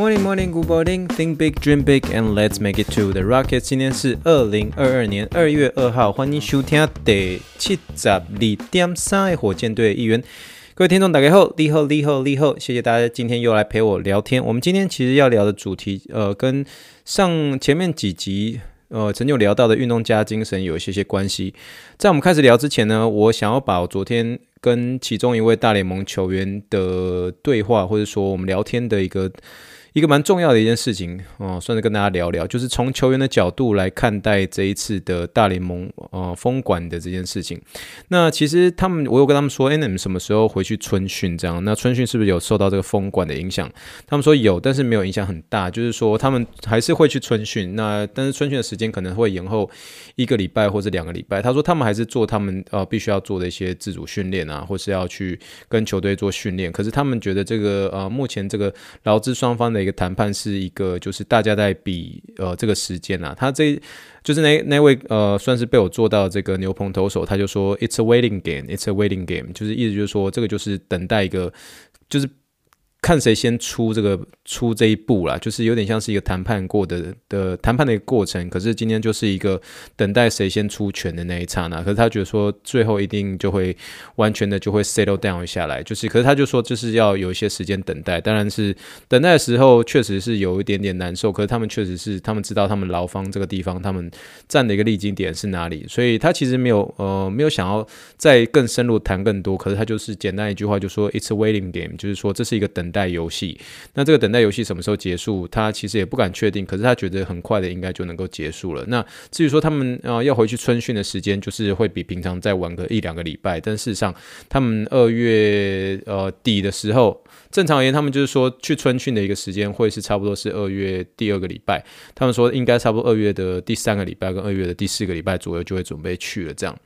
Morning, morning, good morning. Think big, dream big, and let's make it to the Rockets. 今天是二零二二年二月二号，欢迎收听第七十二点三的火箭队的预言。各位听众，大家好，你好，你好，你好，谢谢大家今天又来陪我聊天。我们今天其实要聊的主题，呃，跟上前面几集呃曾经有聊到的运动家精神有一些些关系。在我们开始聊之前呢，我想要把我昨天跟其中一位大联盟球员的对话，或者说我们聊天的一个。一个蛮重要的一件事情哦，算是跟大家聊聊，就是从球员的角度来看待这一次的大联盟呃封馆的这件事情。那其实他们，我有跟他们说，哎，你们什么时候回去春训？这样，那春训是不是有受到这个封管的影响？他们说有，但是没有影响很大，就是说他们还是会去春训。那但是春训的时间可能会延后一个礼拜或者两个礼拜。他说他们还是做他们呃必须要做的一些自主训练啊，或是要去跟球队做训练。可是他们觉得这个呃目前这个劳资双方的。一个谈判是一个，就是大家在比呃这个时间啊，他这就是那那位呃算是被我做到这个牛棚投手，他就说 It's a waiting game, It's a waiting game，就是意思就是说这个就是等待一个就是。看谁先出这个出这一步啦，就是有点像是一个谈判过的的谈判的一个过程。可是今天就是一个等待谁先出拳的那一刹那。可是他觉得说最后一定就会完全的就会 settle down 下来。就是，可是他就说就是要有一些时间等待。当然是等待的时候确实是有一点点难受。可是他们确实是他们知道他们劳方这个地方他们站的一个立基点是哪里。所以他其实没有呃没有想要再更深入谈更多。可是他就是简单一句话就说 It's waiting game，就是说这是一个。等待游戏，那这个等待游戏什么时候结束？他其实也不敢确定，可是他觉得很快的应该就能够结束了。那至于说他们啊、要回去春训的时间，就是会比平常再晚个一两个礼拜。但事实上，他们二月呃底的时候，正常而言，他们就是说去春训的一个时间会是差不多是二月第二个礼拜。他们说应该差不多二月的第三个礼拜跟二月的第四个礼拜左右就会准备去了，这样。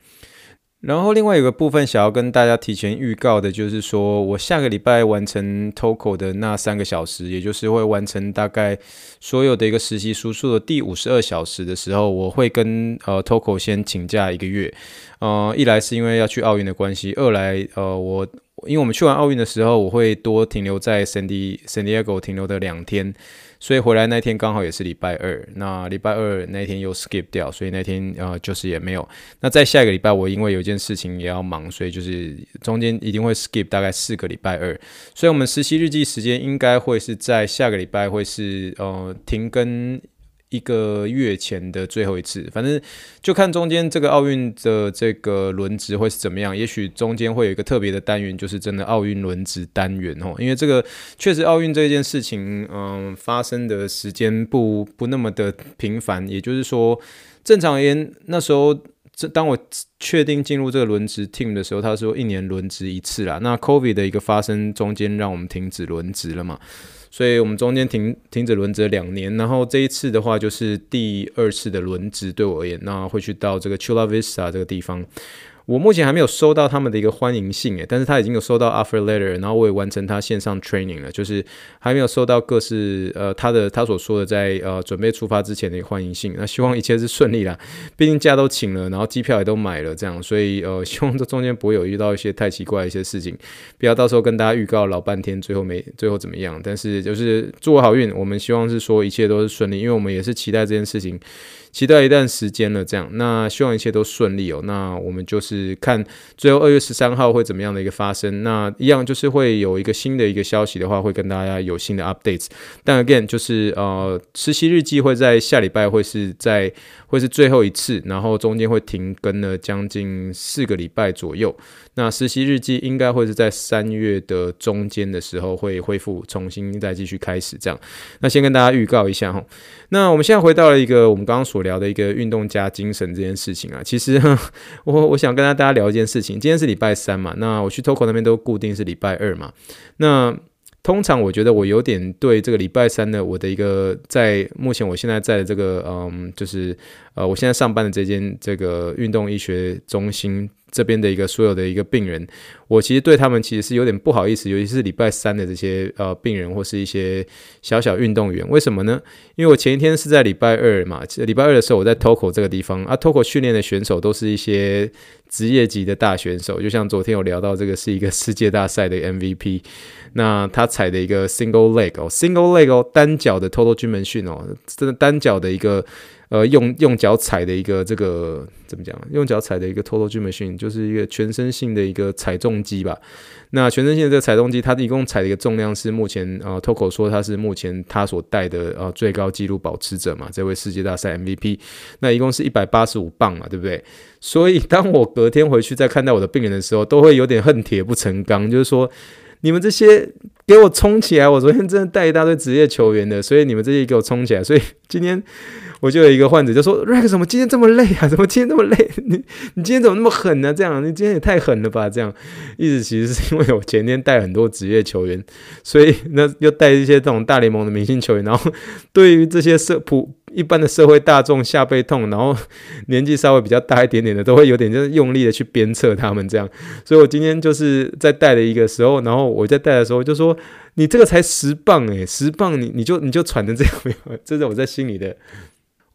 然后另外有个部分想要跟大家提前预告的，就是说我下个礼拜完成 TOCO 的那三个小时，也就是会完成大概所有的一个实习输出的第五十二小时的时候，我会跟呃 TOCO 先请假一个月。呃，一来是因为要去奥运的关系，二来呃我因为我们去完奥运的时候，我会多停留在 San Diego 停留的两天。所以回来那天刚好也是礼拜二，那礼拜二那天又 skip 掉，所以那天呃就是也没有。那在下一个礼拜，我因为有一件事情也要忙，所以就是中间一定会 skip 大概四个礼拜二。所以我们实习日记时间应该会是在下个礼拜会是呃停更。一个月前的最后一次，反正就看中间这个奥运的这个轮值会是怎么样。也许中间会有一个特别的单元，就是真的奥运轮值单元哦。因为这个确实奥运这件事情，嗯，发生的时间不不那么的频繁。也就是说，正常而言，那时候这当我确定进入这个轮值 team 的时候，他说一年轮值一次啦。那 COVID 的一个发生中间，让我们停止轮值了嘛。所以我们中间停停止轮值两年，然后这一次的话就是第二次的轮值，对我而言，那会去到这个 Chula Vista 这个地方。我目前还没有收到他们的一个欢迎信诶，但是他已经有收到 offer letter，然后我也完成他线上 training 了，就是还没有收到各式呃他的他所说的在呃准备出发之前的一个欢迎信。那希望一切是顺利啦，毕竟假都请了，然后机票也都买了，这样，所以呃 希望这中间不会有遇到一些太奇怪的一些事情，不要到时候跟大家预告老半天，最后没最后怎么样。但是就是祝我好运，我们希望是说一切都是顺利，因为我们也是期待这件事情。期待一段时间了，这样，那希望一切都顺利哦。那我们就是看最后二月十三号会怎么样的一个发生。那一样就是会有一个新的一个消息的话，会跟大家有新的 updates。但 again 就是呃，实习日记会在下礼拜会是在会是最后一次，然后中间会停更了将近四个礼拜左右。那实习日记应该会是在三月的中间的时候会恢复，重新再继续开始这样。那先跟大家预告一下哈。那我们现在回到了一个我们刚刚所聊的一个运动家精神这件事情啊。其实 我我想跟大家聊一件事情。今天是礼拜三嘛，那我去 TOCO 那边都固定是礼拜二嘛。那通常我觉得我有点对这个礼拜三的我的一个在目前我现在在的这个嗯，就是呃，我现在上班的这间这个运动医学中心。这边的一个所有的一个病人，我其实对他们其实是有点不好意思，尤其是礼拜三的这些呃病人或是一些小小运动员，为什么呢？因为我前一天是在礼拜二嘛，礼拜二的时候我在 TOCO 这个地方啊，TOCO 训练的选手都是一些职业级的大选手，就像昨天有聊到这个是一个世界大赛的 MVP，那他踩的一个 single leg 哦，single leg 哦，单脚的 total 军门训哦，真的单脚的一个。呃，用用脚踩的一个这个怎么讲？用脚踩的一个 total gym machine，就是一个全身性的一个踩重机吧。那全身性的这个踩重机，它一共踩的一个重量是目前呃，TOCO 说他是目前他所带的呃最高纪录保持者嘛，这位世界大赛 MVP。那一共是一百八十五磅嘛，对不对？所以当我隔天回去再看到我的病人的时候，都会有点恨铁不成钢，就是说。你们这些给我冲起来！我昨天真的带一大堆职业球员的，所以你们这些给我冲起来。所以今天我就有一个患者就说：“Rex，怎么今天这么累啊？怎么今天这么累？你你今天怎么那么狠呢？这样你今天也太狠了吧？这样意思其实是因为我前天带很多职业球员，所以那又带一些这种大联盟的明星球员，然后对于这些社普。”一般的社会大众下背痛，然后年纪稍微比较大一点点的，都会有点就是用力的去鞭策他们这样。所以我今天就是在带的一个时候，然后我在带的时候就说：“你这个才十磅诶，十磅你你就你就喘成这样没有？”这是我在心里的。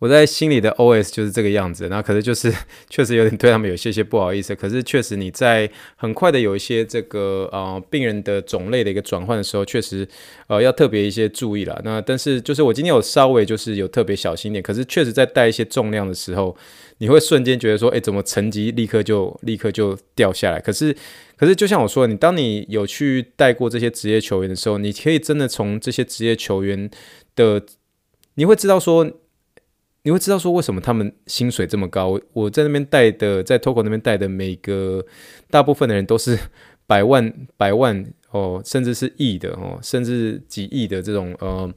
我在心里的 OS 就是这个样子，那可是就是 确实有点对他们有些些不好意思。可是确实你在很快的有一些这个呃病人的种类的一个转换的时候，确实呃要特别一些注意了。那但是就是我今天有稍微就是有特别小心点，可是确实在带一些重量的时候，你会瞬间觉得说，哎，怎么成绩立刻就立刻就掉下来？可是可是就像我说，你当你有去带过这些职业球员的时候，你可以真的从这些职业球员的，你会知道说。你会知道说为什么他们薪水这么高？我在那边带的，在 TOCO 那边带的每个大部分的人都是 百万、百万哦，甚至是亿的哦，甚至几亿的这种呃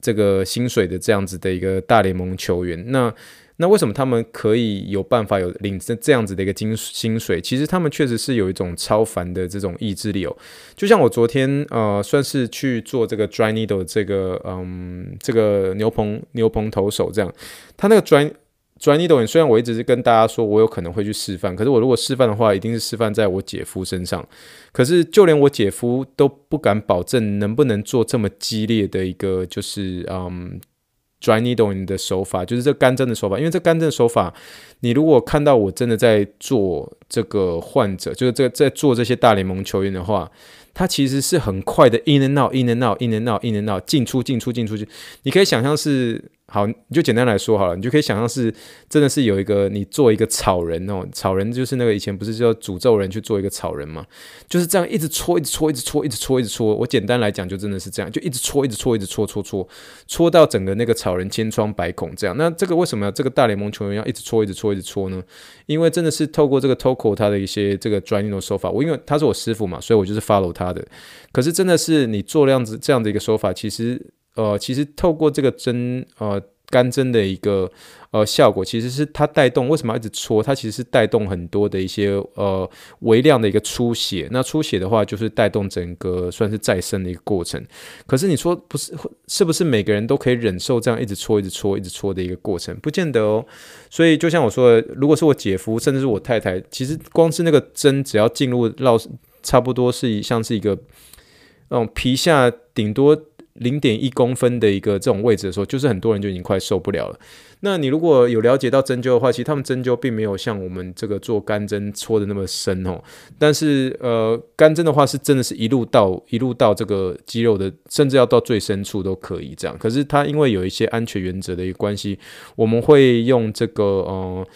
这个薪水的这样子的一个大联盟球员。那那为什么他们可以有办法有领这这样子的一个金薪水？其实他们确实是有一种超凡的这种意志力哦。就像我昨天呃，算是去做这个 dry needle 这个嗯这个牛棚牛棚投手这样，他那个 dry dry needle 虽然我一直是跟大家说我有可能会去示范，可是我如果示范的话，一定是示范在我姐夫身上。可是就连我姐夫都不敢保证能不能做这么激烈的一个就是嗯。Dry needle 的手法就是这干针的手法，因为这干针的手法，你如果看到我真的在做这个患者，就是这在做这些大联盟球员的话，他其实是很快的 in and out，in and out，in and out，in and out，进出进出进出去，你可以想象是。好，你就简单来说好了，你就可以想象是真的是有一个你做一个草人哦，草人就是那个以前不是叫诅咒人去做一个草人嘛，就是这样一直戳，一直戳，一直戳，一直戳，一直戳。我简单来讲，就真的是这样，就一直戳，一直戳，一直戳，戳戳戳到整个那个草人千疮百孔这样。那这个为什么这个大联盟球员要一直戳，一直戳，一直戳呢？因为真的是透过这个 TOCO 他的一些这个专业的手法，我因为他是我师傅嘛，所以我就是 follow 他的。可是真的是你做这样子这样的一个手法，其实。呃，其实透过这个针，呃，干针的一个呃效果，其实是它带动。为什么一直戳？它其实是带动很多的一些呃微量的一个出血。那出血的话，就是带动整个算是再生的一个过程。可是你说不是，是不是每个人都可以忍受这样一直戳、一直戳、一直戳的一个过程？不见得哦。所以就像我说的，如果是我姐夫，甚至是我太太，其实光是那个针，只要进入绕，差不多是像是一个那种皮下顶多。零点一公分的一个这种位置的时候，就是很多人就已经快受不了了。那你如果有了解到针灸的话，其实他们针灸并没有像我们这个做干针戳的那么深哦。但是呃，干针的话是真的是一路到一路到这个肌肉的，甚至要到最深处都可以这样。可是它因为有一些安全原则的一个关系，我们会用这个呃。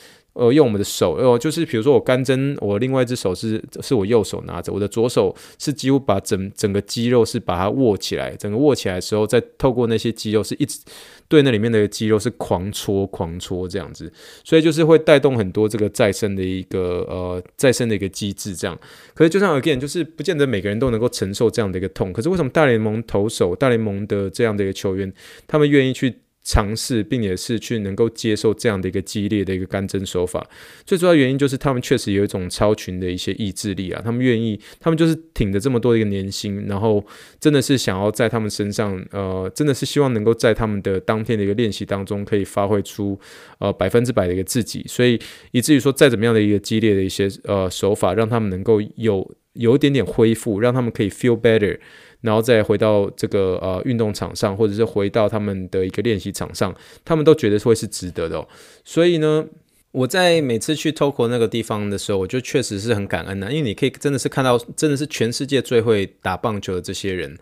呃，用我们的手，呃，就是比如说我干针，我另外一只手是是我右手拿着，我的左手是几乎把整整个肌肉是把它握起来，整个握起来的时候，再透过那些肌肉是一直对那里面的肌肉是狂戳狂戳这样子，所以就是会带动很多这个再生的一个呃再生的一个机制这样。可是就像 again，就是不见得每个人都能够承受这样的一个痛。可是为什么大联盟投手、大联盟的这样的一个球员，他们愿意去？尝试，并且是去能够接受这样的一个激烈的一个干蒸手法，最主要原因就是他们确实有一种超群的一些意志力啊，他们愿意，他们就是挺着这么多的一个年薪，然后真的是想要在他们身上，呃，真的是希望能够在他们的当天的一个练习当中可以发挥出呃百分之百的一个自己，所以以至于说再怎么样的一个激烈的一些呃手法，让他们能够有有一点点恢复，让他们可以 feel better。然后再回到这个呃运动场上，或者是回到他们的一个练习场上，他们都觉得会是值得的哦。所以呢，我在每次去 Toko 那个地方的时候，我就确实是很感恩的，因为你可以真的是看到，真的是全世界最会打棒球的这些人，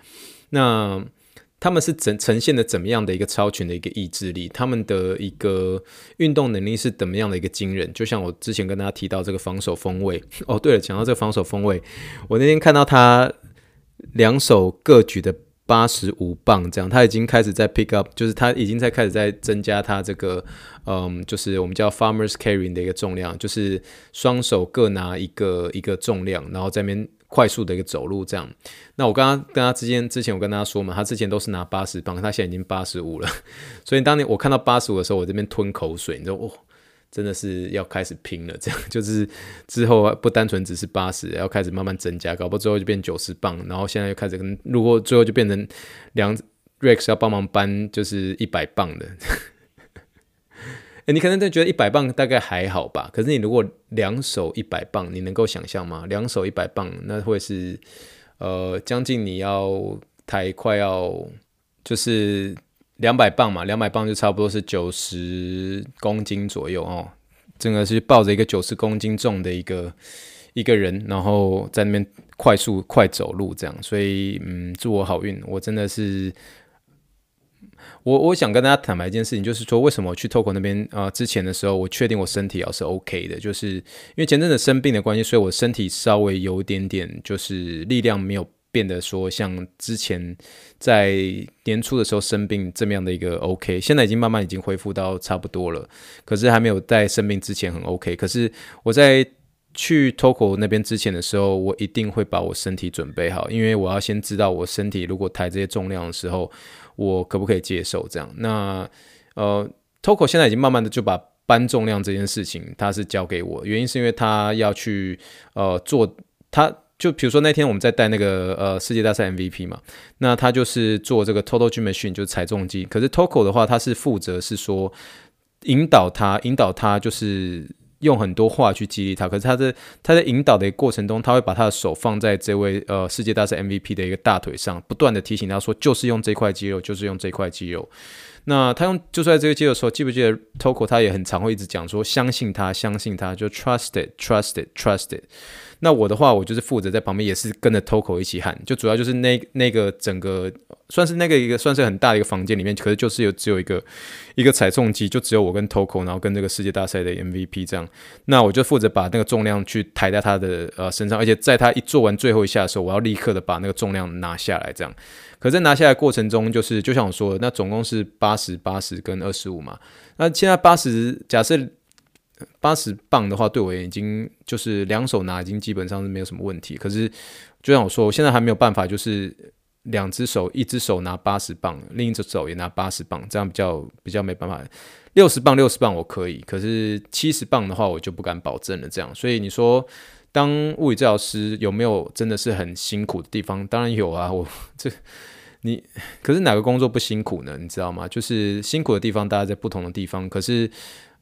那他们是怎呈现的怎么样的一个超群的一个意志力，他们的一个运动能力是怎么样的一个惊人。就像我之前跟大家提到这个防守锋卫 哦，对了，讲到这个防守锋卫，我那天看到他。两手各举的八十五磅，这样他已经开始在 pick up，就是他已经在开始在增加他这个，嗯，就是我们叫 farmers carrying 的一个重量，就是双手各拿一个一个重量，然后在那边快速的一个走路这样。那我刚刚跟他之间之前我跟他说嘛，他之前都是拿八十磅，他现在已经八十五了，所以当年我看到八十五的时候，我这边吞口水，你知道哦。真的是要开始拼了，这样 就是之后不单纯只是八十，要开始慢慢增加，搞不好最后就变九十磅，然后现在又开始跟如果最后就变成两 Rex 要帮忙搬，就是一百磅的。你可能都觉得一百磅大概还好吧？可是你如果两手一百磅，你能够想象吗？两手一百磅，那会是呃将近你要抬快要就是。两百磅嘛，两百磅就差不多是九十公斤左右哦。整个是抱着一个九十公斤重的一个一个人，然后在那边快速快走路这样。所以，嗯，祝我好运。我真的是，我我想跟大家坦白一件事情，就是说，为什么我去 Toko 那边啊、呃？之前的时候，我确定我身体要是 OK 的，就是因为前阵子生病的关系，所以我身体稍微有一点点，就是力量没有。变得说像之前在年初的时候生病这么样的一个 OK，现在已经慢慢已经恢复到差不多了，可是还没有在生病之前很 OK。可是我在去 Toko 那边之前的时候，我一定会把我身体准备好，因为我要先知道我身体如果抬这些重量的时候，我可不可以接受这样。那呃，Toko 现在已经慢慢的就把搬重量这件事情他是交给我，原因是因为他要去呃做他。就比如说那天我们在带那个呃世界大赛 MVP 嘛，那他就是做这个 Total Gym Machine 就是踩重机，可是 Toko 的话他是负责是说引导他，引导他就是用很多话去激励他，可是他在他在引导的过程中，他会把他的手放在这位呃世界大赛 MVP 的一个大腿上，不断的提醒他说就是用这块肌肉，就是用这块肌肉。那他用就在这个肌肉的时候，记不记得 Toko 他也很常会一直讲说相信他，相信他，就 trust it，trust it，trust it。那我的话，我就是负责在旁边，也是跟着 Toko 一起喊，就主要就是那那个整个算是那个一个算是很大的一个房间里面，可是就是有只有一个一个踩重机，就只有我跟 Toko，然后跟这个世界大赛的 MVP 这样。那我就负责把那个重量去抬在他的呃身上，而且在他一做完最后一下的时候，我要立刻的把那个重量拿下来这样。可在拿下来过程中，就是就像我说的，那总共是八十八十跟二十五嘛。那现在八十假设。八十磅的话，对我已经就是两手拿，已经基本上是没有什么问题。可是，就像我说，我现在还没有办法，就是两只手，一只手拿八十磅，另一只手也拿八十磅，这样比较比较没办法。六十磅，六十磅我可以，可是七十磅的话，我就不敢保证了。这样，所以你说，当物理治疗师有没有真的是很辛苦的地方？当然有啊，我 这你可是哪个工作不辛苦呢？你知道吗？就是辛苦的地方，大家在不同的地方，可是。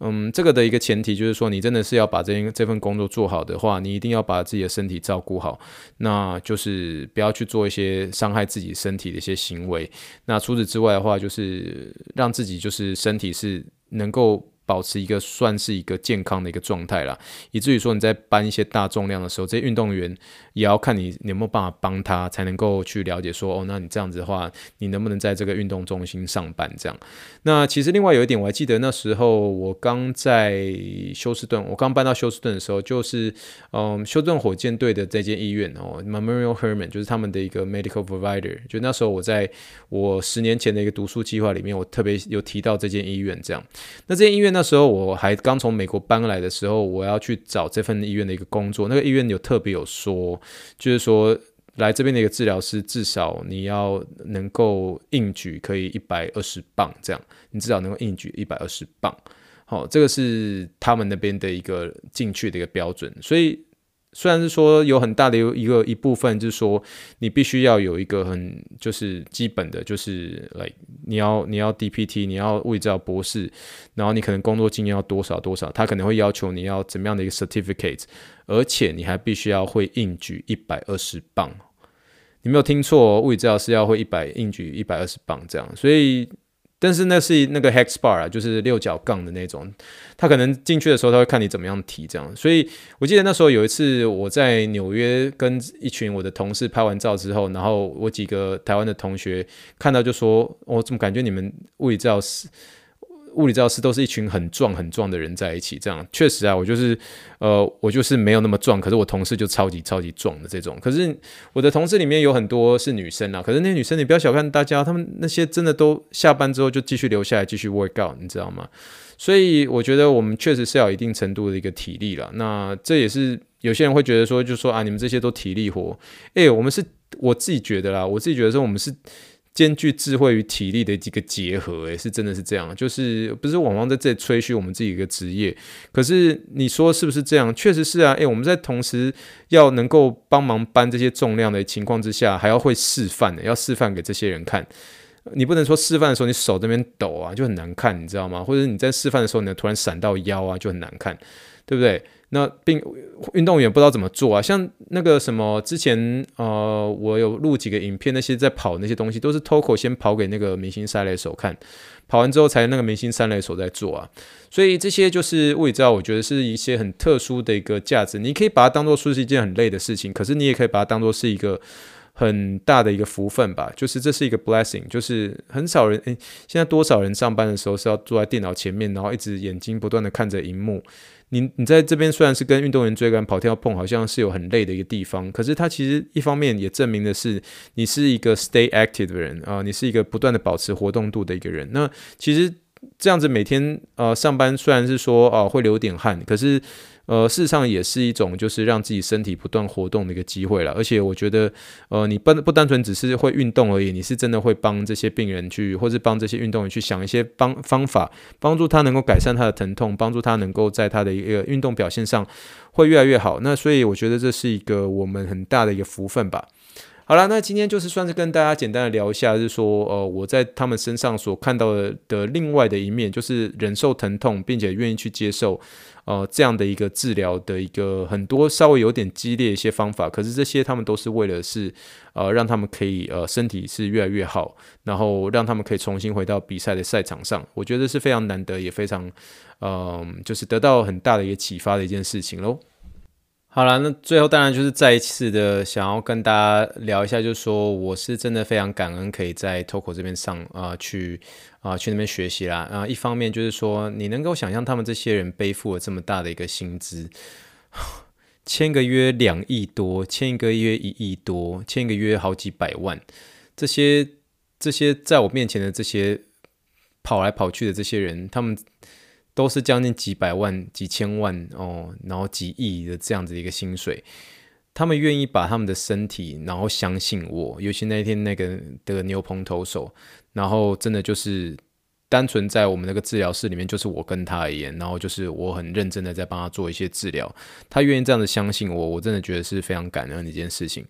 嗯，这个的一个前提就是说，你真的是要把这这份工作做好的话，你一定要把自己的身体照顾好，那就是不要去做一些伤害自己身体的一些行为。那除此之外的话，就是让自己就是身体是能够。保持一个算是一个健康的一个状态啦，以至于说你在搬一些大重量的时候，这些运动员也要看你，你有没有办法帮他，才能够去了解说，哦，那你这样子的话，你能不能在这个运动中心上班这样？那其实另外有一点，我还记得那时候我刚在休斯顿，我刚搬到休斯顿的时候，就是嗯，休斯顿火箭队的这间医院哦，Memorial Hermann 就是他们的一个 medical provider，就那时候我在我十年前的一个读书计划里面，我特别有提到这间医院这样，那这间医院。那时候我还刚从美国搬来的时候，我要去找这份医院的一个工作。那个医院有特别有说，就是说，来这边的一个治疗师，至少你要能够硬举可以一百二十磅这样，你至少能够硬举一百二十磅。好，这个是他们那边的一个进去的一个标准，所以虽然是说有很大的一个一部分，就是说你必须要有一个很就是基本的，就是来、你要你要 DPT，你要物理治疗博士，然后你可能工作经验要多少多少，他可能会要求你要怎么样的一个 certificate，而且你还必须要会硬举一百二十磅，你没有听错哦，物理治疗师要会一百硬举一百二十磅这样，所以。但是那是那个 hex bar 啊，就是六角杠的那种，他可能进去的时候，他会看你怎么样提这样。所以我记得那时候有一次我在纽约跟一群我的同事拍完照之后，然后我几个台湾的同学看到就说：“我怎么感觉你们物理照？”物理治疗师都是一群很壮很壮的人在一起，这样确实啊，我就是，呃，我就是没有那么壮，可是我同事就超级超级壮的这种。可是我的同事里面有很多是女生啊，可是那些女生你不要小看大家，她们那些真的都下班之后就继续留下来继续 work out，你知道吗？所以我觉得我们确实是要一定程度的一个体力了。那这也是有些人会觉得说，就说啊，你们这些都体力活，诶，我们是我自己觉得啦，我自己觉得说我们是。兼具智慧与体力的几个结合，诶，是真的是这样，就是不是往往在这里吹嘘我们自己一个职业，可是你说是不是这样？确实是啊，诶，我们在同时要能够帮忙搬这些重量的情况之下，还要会示范的，要示范给这些人看。你不能说示范的时候你手这边抖啊，就很难看，你知道吗？或者你在示范的时候你突然闪到腰啊，就很难看，对不对？那并运动员不知道怎么做啊，像那个什么之前呃，我有录几个影片，那些在跑那些东西都是 Toko 先跑给那个明星三垒手看，跑完之后才那个明星三垒手在做啊，所以这些就是物理治疗，我觉得是一些很特殊的一个价值。你可以把它当做说是一件很累的事情，可是你也可以把它当做是一个很大的一个福分吧，就是这是一个 blessing，就是很少人诶，现在多少人上班的时候是要坐在电脑前面，然后一直眼睛不断的看着荧幕。你你在这边虽然是跟运动员追赶、跑跳碰，好像是有很累的一个地方，可是它其实一方面也证明的是你是一个 stay active 的人啊，你是一个不断的保持活动度的一个人。那其实这样子每天呃上班虽然是说哦、呃、会流点汗，可是。呃，事实上也是一种就是让自己身体不断活动的一个机会了，而且我觉得，呃，你不不单纯只是会运动而已，你是真的会帮这些病人去，或是帮这些运动员去想一些帮方法，帮助他能够改善他的疼痛，帮助他能够在他的一个运动表现上会越来越好。那所以我觉得这是一个我们很大的一个福分吧。好了，那今天就是算是跟大家简单的聊一下，就是说，呃，我在他们身上所看到的的另外的一面，就是忍受疼痛，并且愿意去接受，呃，这样的一个治疗的一个很多稍微有点激烈一些方法，可是这些他们都是为了是，呃，让他们可以呃身体是越来越好，然后让他们可以重新回到比赛的赛场上，我觉得是非常难得，也非常，嗯、就是得到很大的一个启发的一件事情喽。好了，那最后当然就是再一次的想要跟大家聊一下，就是说我是真的非常感恩可以在 Toco 这边上啊、去啊、去那边学习啦啊、一方面就是说你能够想象他们这些人背负了这么大的一个薪资，签个约两亿多，签一个约一亿多，签一个约好几百万，这些这些在我面前的这些跑来跑去的这些人，他们。都是将近几百万、几千万哦，然后几亿的这样子一个薪水，他们愿意把他们的身体，然后相信我。尤其那一天那个的牛棚投手，然后真的就是单纯在我们那个治疗室里面，就是我跟他而言，然后就是我很认真的在帮他做一些治疗，他愿意这样子相信我，我真的觉得是非常感恩的一件事情。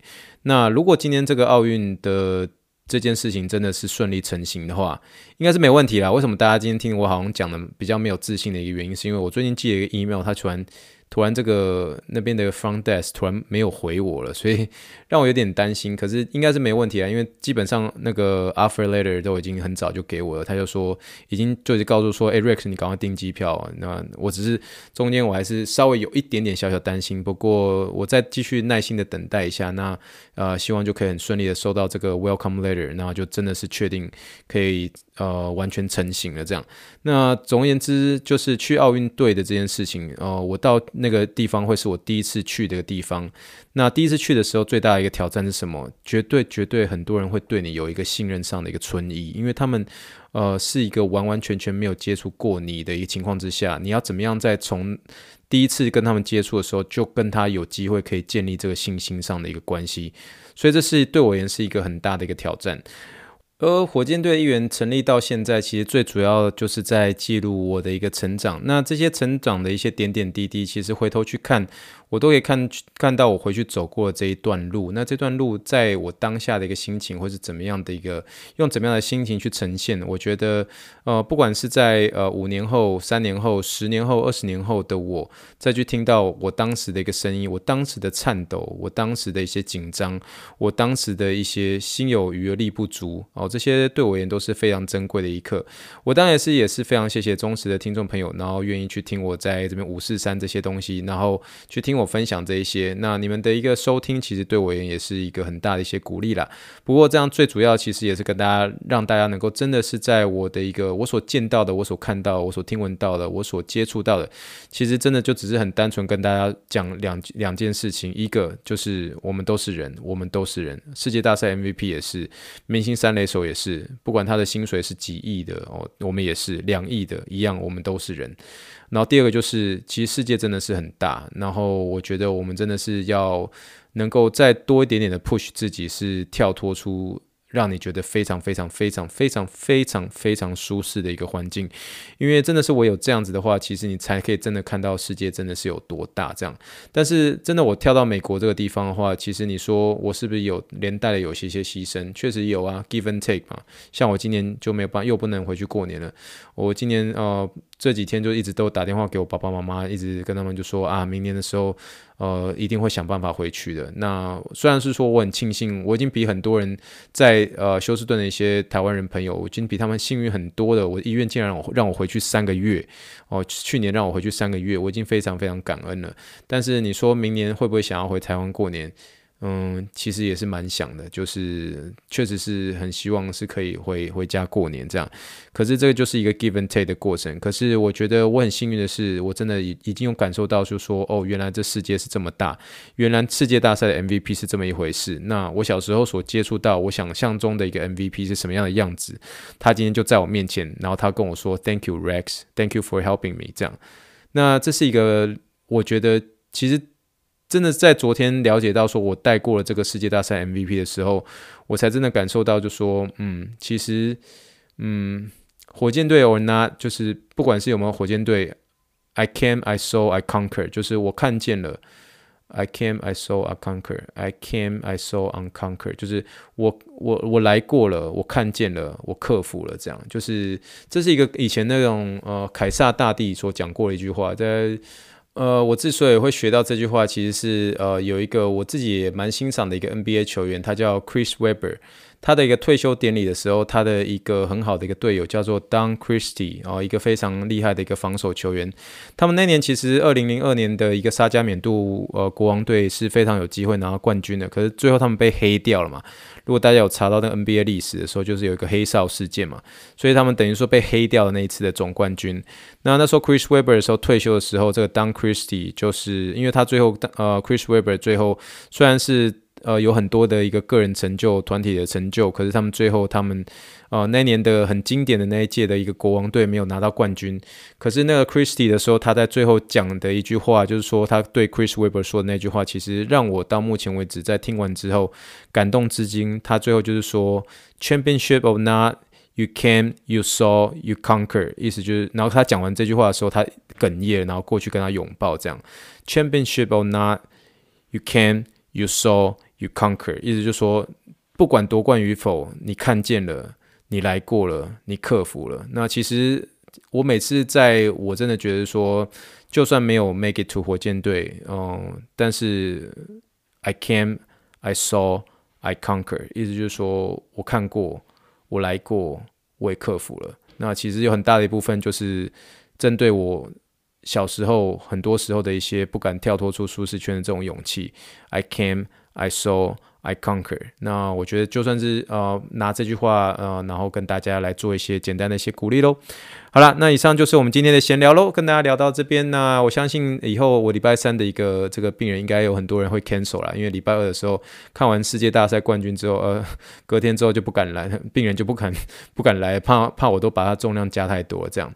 那如果今天这个奥运的这件事情真的是顺利成型的话，应该是没问题啦。为什么大家今天听我好像讲的比较没有自信的一个原因，是因为我最近寄了一个 email，他突然。突然，这个那边的 front desk 突然没有回我了，所以让我有点担心。可是应该是没问题啊，因为基本上那个 offer letter 都已经很早就给我了。他就说已经就是告诉说，哎，Rex，你赶快订机票。那我只是中间我还是稍微有一点点小小担心，不过我再继续耐心的等待一下。那呃，希望就可以很顺利的收到这个 welcome letter，那就真的是确定可以呃完全成型了这样。那总而言之，就是去奥运队的这件事情，呃，我到。那个地方会是我第一次去的一个地方。那第一次去的时候，最大的一个挑战是什么？绝对绝对，很多人会对你有一个信任上的一个存疑，因为他们，呃，是一个完完全全没有接触过你的一个情况之下，你要怎么样在从第一次跟他们接触的时候，就跟他有机会可以建立这个信心上的一个关系？所以这是对我而言是一个很大的一个挑战。而火箭队一员成立到现在，其实最主要就是在记录我的一个成长。那这些成长的一些点点滴滴，其实回头去看。我都可以看看到我回去走过的这一段路，那这段路在我当下的一个心情，或是怎么样的一个用怎么样的心情去呈现，我觉得呃，不管是在呃五年后、三年后、十年后、二十年后的我，再去听到我当时的一个声音，我当时的颤抖，我当时的一些紧张，我当时的一些心有余而力不足哦，这些对我而言都是非常珍贵的一刻。我当然也是也是非常谢谢忠实的听众朋友，然后愿意去听我在这边五四三这些东西，然后去听。我分享这一些，那你们的一个收听，其实对我而言也是一个很大的一些鼓励啦。不过这样最主要，其实也是跟大家，让大家能够真的是在我的一个我所见到的、我所看到、我所听闻到的、我所接触到的，其实真的就只是很单纯跟大家讲两两件事情。一个就是我们都是人，我们都是人。世界大赛 MVP 也是，明星三垒手也是，不管他的薪水是几亿的哦，我们也是两亿的一样，我们都是人。然后第二个就是，其实世界真的是很大，然后我觉得我们真的是要能够再多一点点的 push 自己，是跳脱出。让你觉得非常非常非常非常非常非常舒适的一个环境，因为真的是我有这样子的话，其实你才可以真的看到世界真的是有多大这样。但是真的我跳到美国这个地方的话，其实你说我是不是有连带的有些些牺牲？确实有啊，give and take 嘛。像我今年就没有办，又不能回去过年了。我今年呃这几天就一直都打电话给我爸爸妈妈，一直跟他们就说啊，明年的时候。呃，一定会想办法回去的。那虽然是说我很庆幸，我已经比很多人在呃休斯顿的一些台湾人朋友，我已经比他们幸运很多的。我医院竟然让我让我回去三个月，哦，去年让我回去三个月，我已经非常非常感恩了。但是你说明年会不会想要回台湾过年？嗯，其实也是蛮想的，就是确实是很希望是可以回回家过年这样。可是这个就是一个 give and take 的过程。可是我觉得我很幸运的是，我真的已已经有感受到，就说哦，原来这世界是这么大，原来世界大赛的 MVP 是这么一回事。那我小时候所接触到，我想象中的一个 MVP 是什么样的样子？他今天就在我面前，然后他跟我说 Thank you Rex，Thank you for helping me 这样。那这是一个我觉得其实。真的在昨天了解到，说我带过了这个世界大赛 MVP 的时候，我才真的感受到，就说，嗯，其实，嗯，火箭队 or not，就是不管是有没有火箭队，I came, I saw, I conquer，就是我看见了，I came, I saw, I conquer，I came, I saw, I conquer，就是我我我来过了，我看见了，我克服了，这样，就是这是一个以前那种呃凯撒大帝所讲过的一句话，在。呃，我之所以会学到这句话，其实是呃有一个我自己也蛮欣赏的一个 NBA 球员，他叫 Chris Webber。他的一个退休典礼的时候，他的一个很好的一个队友叫做 Don Christie，哦，一个非常厉害的一个防守球员。他们那年其实二零零二年的一个沙加缅度呃国王队是非常有机会拿到冠军的，可是最后他们被黑掉了嘛。如果大家有查到那个 NBA 历史的时候，就是有一个黑哨事件嘛，所以他们等于说被黑掉了那一次的总冠军。那那时候 Chris Webber 的时候退休的时候，这个 Don Christie 就是因为他最后呃 Chris Webber 最后虽然是呃有很多的一个个人成就、团体的成就，可是他们最后他们。呃，那年的很经典的那一届的一个国王队没有拿到冠军，可是那个 Christie 的时候，他在最后讲的一句话，就是说他对 Chris Webber 说的那句话，其实让我到目前为止在听完之后感动至今。他最后就是说，Championship or not, you came, you saw, you conquer，意思就是，然后他讲完这句话的时候，他哽咽，然后过去跟他拥抱，这样，Championship or not, you came, you saw, you conquer，意思就是说，不管夺冠与否，你看见了。你来过了，你克服了。那其实我每次在我真的觉得说，就算没有 make it to 火箭队，嗯，但是 I came, I saw, I conquer，意思就是说我看过，我来过，我也克服了。那其实有很大的一部分就是针对我小时候很多时候的一些不敢跳脱出舒适圈的这种勇气。I came, I saw。I conquer。那我觉得就算是呃拿这句话呃，然后跟大家来做一些简单的一些鼓励喽。好了，那以上就是我们今天的闲聊喽，跟大家聊到这边。那我相信以后我礼拜三的一个这个病人应该有很多人会 cancel 啦，因为礼拜二的时候看完世界大赛冠军之后，呃，隔天之后就不敢来，病人就不敢 不敢来，怕怕我都把他重量加太多这样。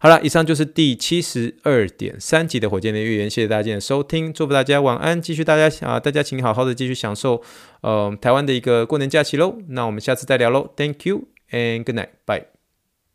好了，以上就是第七十二点三集的火箭的预言，谢谢大家的收听，祝福大家晚安，继续大家啊，大家请好好的继续享受呃台湾的一个过年假期喽，那我们下次再聊喽，Thank you and good night，bye。